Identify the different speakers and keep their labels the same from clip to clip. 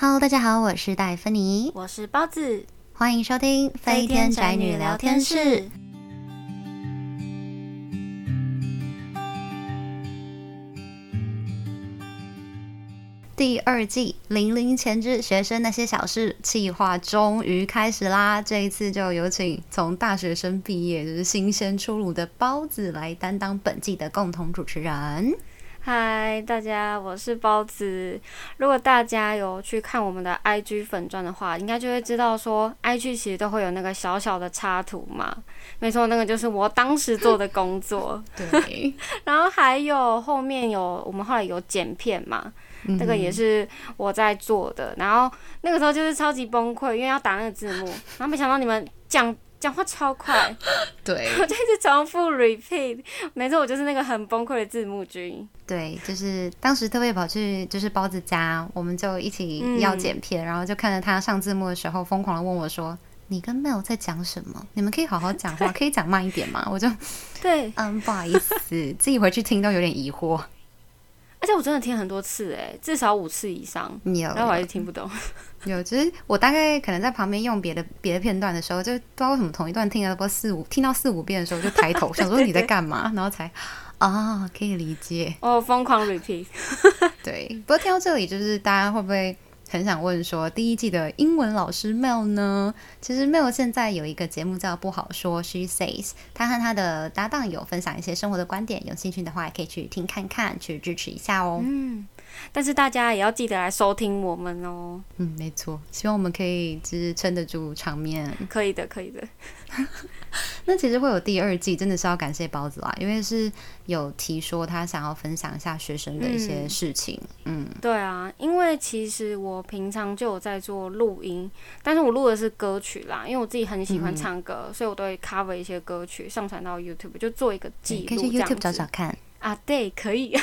Speaker 1: Hello，大家好，我是戴芬妮，
Speaker 2: 我是包子，
Speaker 1: 欢迎收听《飞天宅女聊天室》。第二季《零零前之学生那些小事》计划终于开始啦！这一次就有请从大学生毕业，就是新鲜出炉的包子来担当本季的共同主持人。
Speaker 2: 嗨，大家，我是包子。如果大家有去看我们的 IG 粉钻的话，应该就会知道说，IG 其实都会有那个小小的插图嘛。没错，那个就是我当时做的工作。
Speaker 1: 对。
Speaker 2: 然后还有后面有我们后来有剪片嘛。那个也是我在做的，然后那个时候就是超级崩溃，因为要打那个字幕，然后没想到你们讲讲话超快，
Speaker 1: 对，
Speaker 2: 我就一直重复 repeat，没错，我就是那个很崩溃的字幕君。
Speaker 1: 对，就是当时特别跑去就是包子家，我们就一起要剪片，嗯、然后就看着他上字幕的时候，疯狂的问我说：“你跟 Mel 在讲什么？你们可以好好讲话，可以讲慢一点吗？”我就
Speaker 2: 对，
Speaker 1: 嗯，不好意思，自己回去听都有点疑惑。
Speaker 2: 而且我真的听很多次哎，至少五次以上，有但我还是听不懂。
Speaker 1: 有，就是我大概可能在旁边用别的别的片段的时候，就不知道为什么同一段听了不四五，听到四五遍的时候就抬头 想说你在干嘛，然后才啊、哦、可以理解。
Speaker 2: 哦，疯狂 repeat。
Speaker 1: 对，不过听到这里，就是大家会不会？很想问说，第一季的英文老师 Mel 呢？其实 Mel 现在有一个节目叫《不好说》，She Says，他和他的搭档有分享一些生活的观点，有兴趣的话也可以去听看看，去支持一下哦。
Speaker 2: 嗯，但是大家也要记得来收听我们哦。
Speaker 1: 嗯，没错，希望我们可以支撑得住场面。
Speaker 2: 可以的，可以的。
Speaker 1: 那其实会有第二季，真的是要感谢包子啦，因为是有提说他想要分享一下学生的一些事情。嗯，嗯
Speaker 2: 对啊，因为其实我平常就有在做录音，但是我录的是歌曲啦，因为我自己很喜欢唱歌，嗯、所以我都会 cover 一些歌曲上传到 YouTube，就做一个记录。可以去 YouTube
Speaker 1: 找找看
Speaker 2: 啊，对，可以。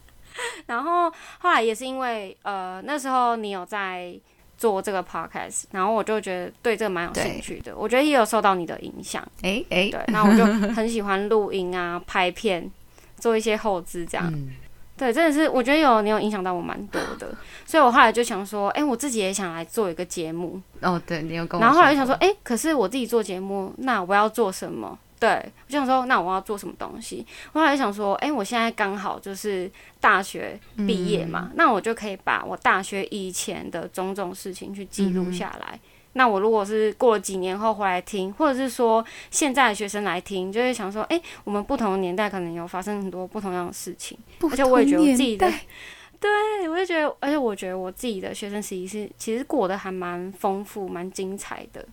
Speaker 2: 然后后来也是因为呃那时候你有在。做这个 podcast，然后我就觉得对这个蛮有兴趣的。我觉得也有受到你的影响，哎哎、欸，欸、对，那我就很喜欢录音啊、拍片、做一些后置这样。嗯、对，真的是我觉得有你有影响到我蛮多的，所以我后来就想说，哎、欸，我自己也想来做一个节目。
Speaker 1: 哦，对，你有跟我。
Speaker 2: 然后后来就想说，哎、欸，可是我自己做节目，那我要做什么？对，我就想说，那我要做什么东西？我后来想说，哎、欸，我现在刚好就是大学毕业嘛，嗯、那我就可以把我大学以前的种种事情去记录下来。嗯、那我如果是过了几年后回来听，或者是说现在的学生来听，就会想说，哎、欸，我们不同的年代可能有发生很多不同样的事情，而且我也觉得我自己的，对，我就觉得，而且我觉得我自己的学生时期是其实过得还蛮丰富、蛮精彩的。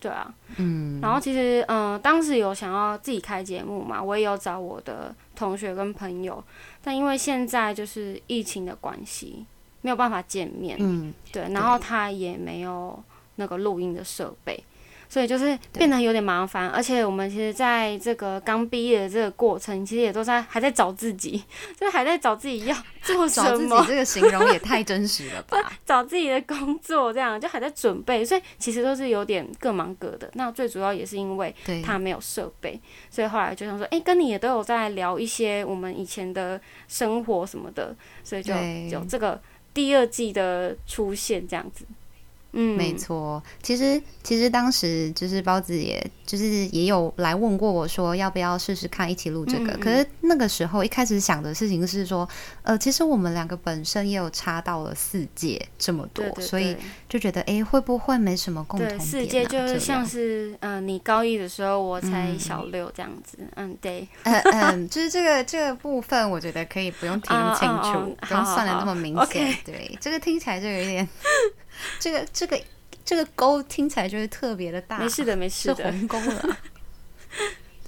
Speaker 2: 对啊，嗯，然后其实，嗯、呃，当时有想要自己开节目嘛，我也有找我的同学跟朋友，但因为现在就是疫情的关系，没有办法见面，嗯，对，然后他也没有那个录音的设备。所以就是变得有点麻烦，而且我们其实在这个刚毕业的这个过程，其实也都在还在找自己，就是还在找自己要做什么。找自己这个形容也太真实了吧？找自己的工作这样，就还在准备，所以其实都是有点各忙各的。那最主要也是因为他没有设备，所以后来就想说，哎、欸，跟你也都有在聊一些我们以前的生活什么的，所以就有这个第二季的出现这样子。嗯，
Speaker 1: 没错。其实，其实当时就是包子，也就是也有来问过我说，要不要试试看一起录这个。嗯、可是那个时候一开始想的事情是说，呃，其实我们两个本身也有差到了四届这么多，所以就觉得，哎，会不会没什么共同点、啊？
Speaker 2: 四届就是像是，嗯、呃，你高一的时候，我才小六这样子。嗯，对。嗯
Speaker 1: 嗯，就是这个这个部分，我觉得可以不用听清楚，哦哦哦不用算的那么明显。okay 对，这个听起来就有点。这个这个这个沟听起来就是特别的大，
Speaker 2: 没事的，没事的，
Speaker 1: 是鸿沟了。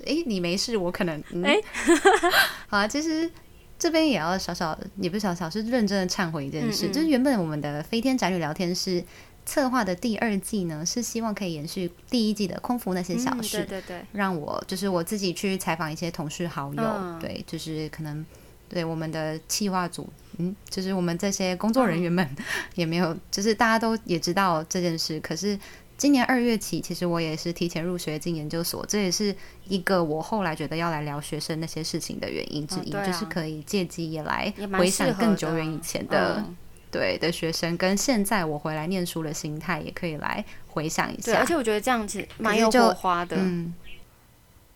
Speaker 1: 哎，你没事，我可能哎，嗯、好啊。其实这边也要小小，也不是小小，是认真的忏悔一件事，嗯嗯就是原本我们的飞天宅女聊天室策划的第二季呢，是希望可以延续第一季的空服那些小事，
Speaker 2: 嗯、对对对，
Speaker 1: 让我就是我自己去采访一些同事好友，嗯、对，就是可能。对我们的企划组，嗯，就是我们这些工作人员们 也没有，就是大家都也知道这件事。可是今年二月起，其实我也是提前入学进研究所，这也是一个我后来觉得要来聊学生那些事情的原因之一，就是可以借机也来回想更久远以前的
Speaker 2: 对的学生，跟现在我回来念书的心态，也可以来回想一下。
Speaker 1: 对，而且我觉得这样子蛮有火花的。嗯，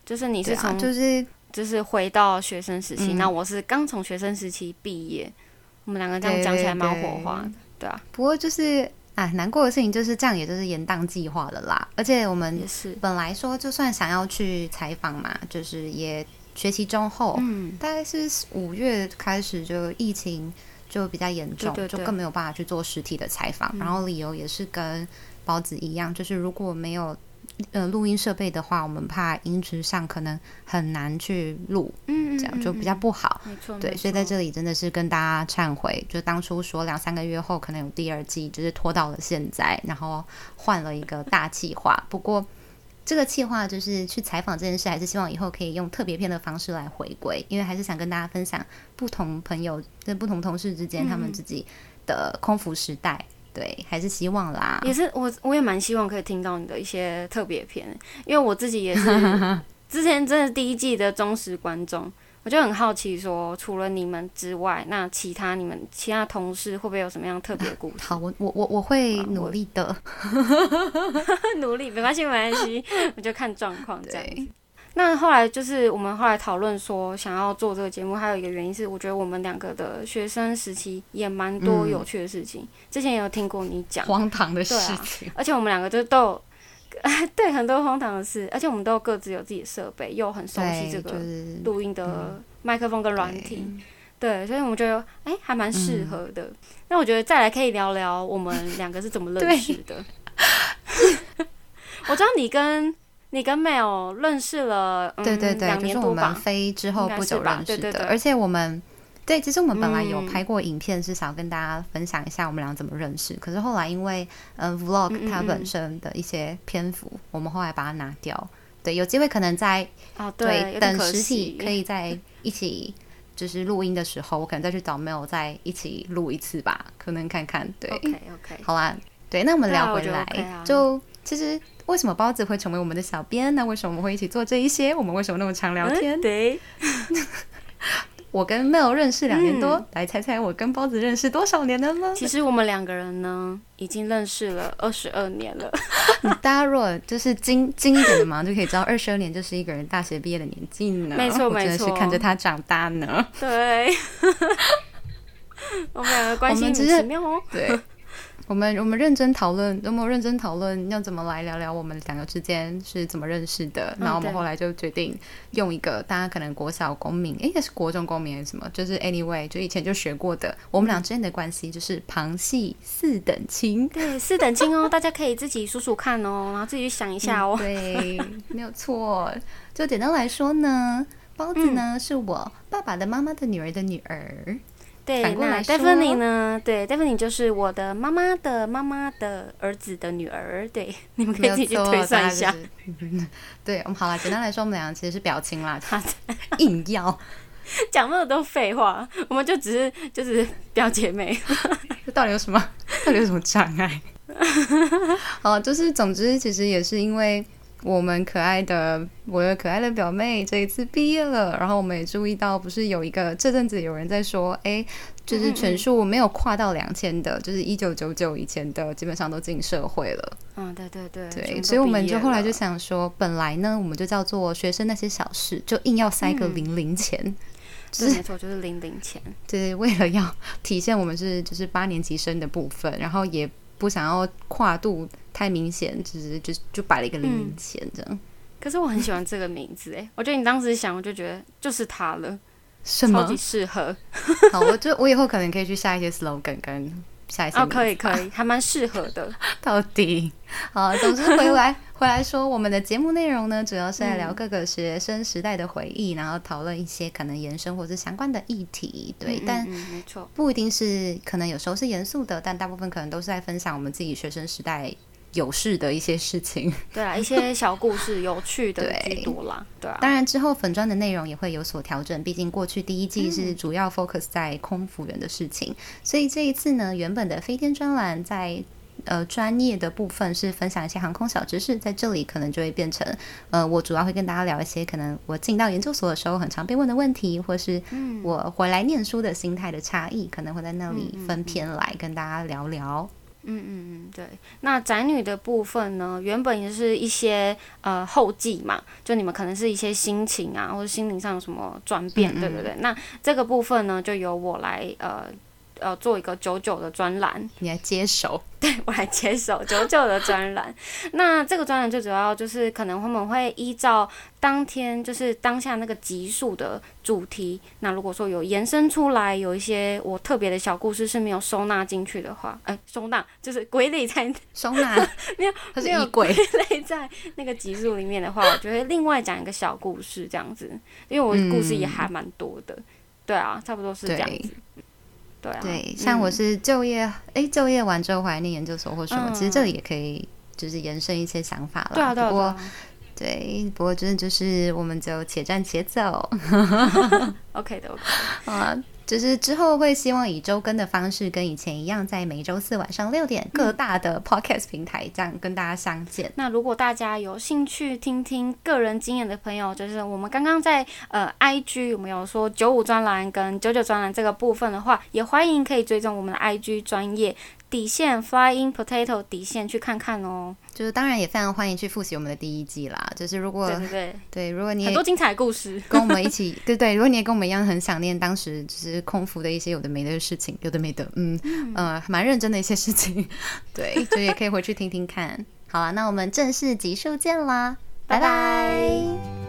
Speaker 1: 就是你是从、啊、就是就是回到学生时期，那、嗯、我是刚从学生时期毕业，我们两个这样讲起来蛮火花的，对，啊。不过就是啊，难过的事情就是这样，也就是延宕计划了啦。而且我们是本来说，就算想要去采访嘛，就是也学期中后，嗯，大概是五月开始就疫情。就比较严重，对对对，就更没有办法去做实体的采访。嗯、然后理由也是跟包子一样，就是如果没有呃录音设备的话，我们怕音质上可能很难去录，嗯，这样就比较不好。没错，对，所以在这里真的是跟大家忏悔，就当初说两三个月后可能有第二季，就是拖到了现在，然后换了一个大计划。不过。这个计划就是去采访这件事，还是希望以后可以用特别篇的方式来回归，因为还是想跟大家分享不同朋友跟不同同事之间他们自己的空服时代，对，还是希望啦。也是我我也蛮希望可以听到你的一些特别篇，因为我自己也是 之前真的第一季的忠实观众。我就很好奇，说除了你们之外，那其他你们其他同事会不会有什么样特别故事？好，我我我我会努力的，努力没关系没关系，我就看状况这样。那后来就是我们后来讨论说想要做这个节目，还有一个原因是，我觉得我们两个的学生时期也蛮多有趣的事情。嗯、之前也有听过你讲荒唐的事情，啊，而且我们两个就都有。对，很多荒唐的事，而且我们都各自有自己的设备，又很熟悉这个录音的麦克风跟软体，对，对，所以我们觉得哎、欸，还蛮适合的。那、嗯、我觉得再来可以聊聊我们两个是怎么认识的。我知道你跟你跟 Mel 认识了，嗯、对对对，就是我们飞之后不久认识的，对对对，而且我们。对，其实我们本来有拍过影片，是想跟大家分享一下我们俩怎么认识。嗯、可是后来因为嗯 Vlog 它本身的一些篇幅，我们后来把它拿掉。对，有机会可能在啊对，对等实体可以在一起就是录音的时候，我可能再去找 Mel 再一起录一次吧，可能看看。对，OK OK，好啦，对，那我们聊回来，就其实为什么包子会成为我们的小编？那为什么我们会一起做这一些？我们为什么那么常聊天？嗯、对。我跟 Mel 认识两年多，嗯，来猜猜我跟包子认识多少年了呢？其实我们两个人呢，已经认识了二十二年了。大家如果就是精精一点的嘛，就可以知道二十二年就是一个人大学毕业的年纪呢。没错，没错，真的是看着他长大呢。对，我们两个关系很奇妙哦。对。我们我们认真讨论，有没有认真讨论要怎么来聊聊我们两个之间是怎么认识的？然后我们后来就决定用一个大家可能国小公民，诶，也是国中公民还是什么？就是 anyway，就以前就学过的，我们俩之间的关系就是旁系四等亲。对，四等亲哦，大家可以自己数数看哦，然后自己去想一下哦。嗯、对，没有错。就简单来说呢，包子呢、嗯、是我爸爸的妈妈的女儿的女儿。对，那 Daphne 呢？对，Daphne 就是我的妈妈的妈妈的儿子的女儿。对，你们可以自己去推算一下。就是、对，我们好了，简单来说，我们俩其实是表情啦。他硬要 讲那么多废话，我们就只是就是表姐妹。这到底有什么？到底有什么障碍？好，就是总之，其实也是因为。我们可爱的，我的可爱的表妹这一次毕业了，然后我们也注意到，不是有一个这阵子有人在说，哎，就是全数没有跨到两千的，就是一九九九以前的，基本上都进社会了。嗯，对对对，对，所以我们就后来就想说，本来呢，我们就叫做学生那些小事，就硬要塞个零零钱，嗯是没错，就是零零钱，就是为了要体现我们是就是八年级生的部分，然后也不想要跨度。太明显，就是就就摆了一个零零钱这样、嗯。可是我很喜欢这个名字哎，我觉得你当时想，我就觉得就是它了，什么超级适合。好，我就我以后可能可以去下一些 slogan 跟下一次哦，可以可以，还蛮适合的。到底好，总之回来 回来说，我们的节目内容呢，主要是在聊各个学生时代的回忆，嗯、然后讨论一些可能延伸或是相关的议题。对，嗯、但没错，不一定是可能有时候是严肃的，但大部分可能都是在分享我们自己学生时代。有事的一些事情，对啊，一些小故事，有趣的居多啦，对，对啊。当然之后粉砖的内容也会有所调整，毕竟过去第一季是主要 focus 在空服员的事情，嗯，所以这一次呢，原本的飞天专栏在呃专业的部分是分享一些航空小知识，在这里可能就会变成呃我主要会跟大家聊一些可能我进到研究所的时候很常被问的问题，或是我回来念书的心态的差异，可能会在那里分篇来跟大家聊聊。
Speaker 2: 嗯嗯嗯，对。那宅女的部分呢，原本也是一些呃后记嘛，就你们可能是一些心情啊，或者心灵上有什么转变，嗯嗯对对对。那这个部分呢，就由我来呃。呃，做一个九九的专栏，
Speaker 1: 你来接手？
Speaker 2: 对，我来接手 九九的专栏。那这个专栏最主要就是可能我们会依照当天就是当下那个集数的主题。那如果说有延伸出来，有一些我特别的小故事是没有收纳进去的话，哎、欸，收纳就是归类在
Speaker 1: 收纳，没有，它是衣柜
Speaker 2: 归类在那个集数里面的话，我就会另外讲一个小故事这样子，因为我故事也还蛮多的。嗯、对啊，差不多是这样子。对，啊、
Speaker 1: 对，像我是就业，哎、嗯，就业完之后回来念研究所或什么，嗯、其实这里也可以就是延伸一些想法了。
Speaker 2: 对啊，对啊。
Speaker 1: 不过，对，不过真的就是我们就且战且走。
Speaker 2: OK 的，OK。
Speaker 1: 啊。就是之后会希望以周更的方式，跟以前一样，在每周四晚上六点各大的 podcast 平台这样跟大家相见。
Speaker 2: 那如果大家有兴趣听听个人经验的朋友，就是我们刚刚在呃 IG 有没有说九五专栏跟九九专栏这个部分的话，也欢迎可以追踪我们的 IG 专页。底线 Flying Potato 底线去看看哦，
Speaker 1: 就是当然也非常欢迎去复习我们的第一季啦。就是如果
Speaker 2: 对对对，
Speaker 1: 对如果你也
Speaker 2: 很多精彩故事
Speaker 1: 跟我们一起，对 对，如果你也跟我们一样很想念当时就是空服的一些有的没的事情，有的没的，嗯嗯，蛮、呃、认真的一些事情，对，就也可以回去听听看。好了，那我们正式集数见啦，拜拜。